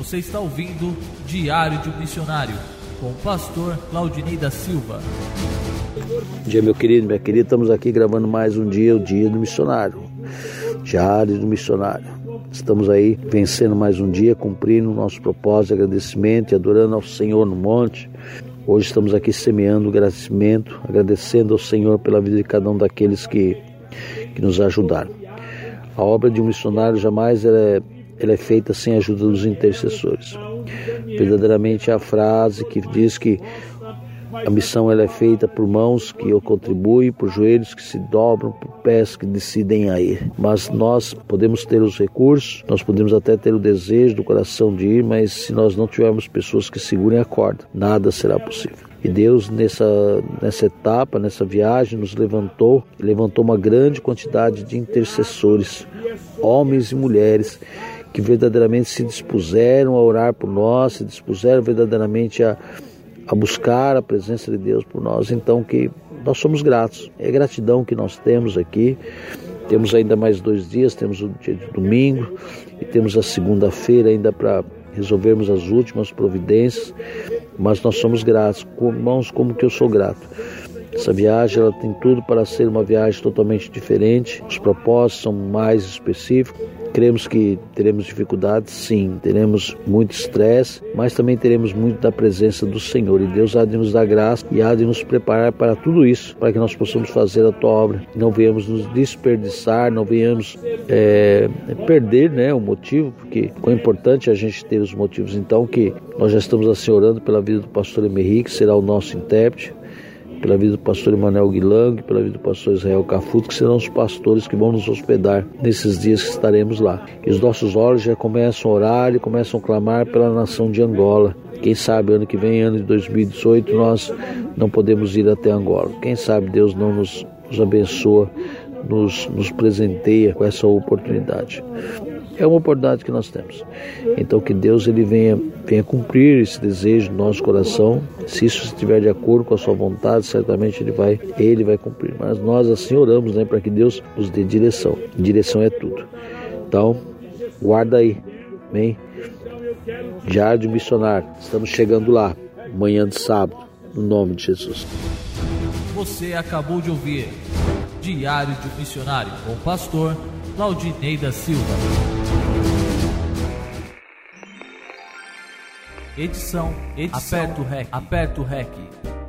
Você está ouvindo Diário de um Missionário com o pastor Claudinei da Silva. Bom dia, meu querido, minha querida. Estamos aqui gravando mais um dia, o Dia do Missionário. Diário do Missionário. Estamos aí vencendo mais um dia, cumprindo o nosso propósito de agradecimento e adorando ao Senhor no monte. Hoje estamos aqui semeando agradecimento, agradecendo ao Senhor pela vida de cada um daqueles que, que nos ajudaram. A obra de um missionário jamais é ela é feita sem a ajuda dos intercessores. Verdadeiramente a frase que diz que a missão ela é feita por mãos que o contribuem, por joelhos que se dobram, por pés que decidem a ir. Mas nós podemos ter os recursos, nós podemos até ter o desejo do coração de ir, mas se nós não tivermos pessoas que segurem a corda, nada será possível. E Deus, nessa, nessa etapa, nessa viagem, nos levantou, levantou uma grande quantidade de intercessores, homens e mulheres, que verdadeiramente se dispuseram a orar por nós, se dispuseram verdadeiramente a, a buscar a presença de Deus por nós. Então, que nós somos gratos. É gratidão que nós temos aqui. Temos ainda mais dois dias, temos o dia de domingo e temos a segunda-feira ainda para resolvermos as últimas providências, mas nós somos gratos. Irmãos, como que eu sou grato? Essa viagem ela tem tudo para ser uma viagem totalmente diferente. Os propósitos são mais específicos. Cremos que teremos dificuldades, sim, teremos muito estresse, mas também teremos muito da presença do Senhor. E Deus há de nos dar graça e há de nos preparar para tudo isso, para que nós possamos fazer a tua obra. Não venhamos nos desperdiçar, não venhamos é, perder né, o motivo, porque é importante a gente ter os motivos. Então, que nós já estamos assim orando pela vida do pastor Emery, que será o nosso intérprete pela vida do pastor Emanuel Guilang, pela vida do pastor Israel Cafuto, que serão os pastores que vão nos hospedar nesses dias que estaremos lá. E os nossos olhos já começam a orar e começam a clamar pela nação de Angola. Quem sabe ano que vem, ano de 2018, nós não podemos ir até Angola. Quem sabe Deus não nos, nos abençoa, nos, nos presenteia com essa oportunidade é uma oportunidade que nós temos. Então que Deus ele venha, venha cumprir esse desejo no nosso coração. Se isso estiver de acordo com a sua vontade, certamente ele vai, ele vai cumprir. Mas nós assim oramos, né, para que Deus nos dê direção. Direção é tudo. Então, guarda aí. Amém. Jardim Missionário. Estamos chegando lá, manhã de sábado, no nome de Jesus. Você acabou de ouvir Diário de Missionário com o pastor Claudinei da Silva. Edição, edição, aperto o REC, aperto o REC.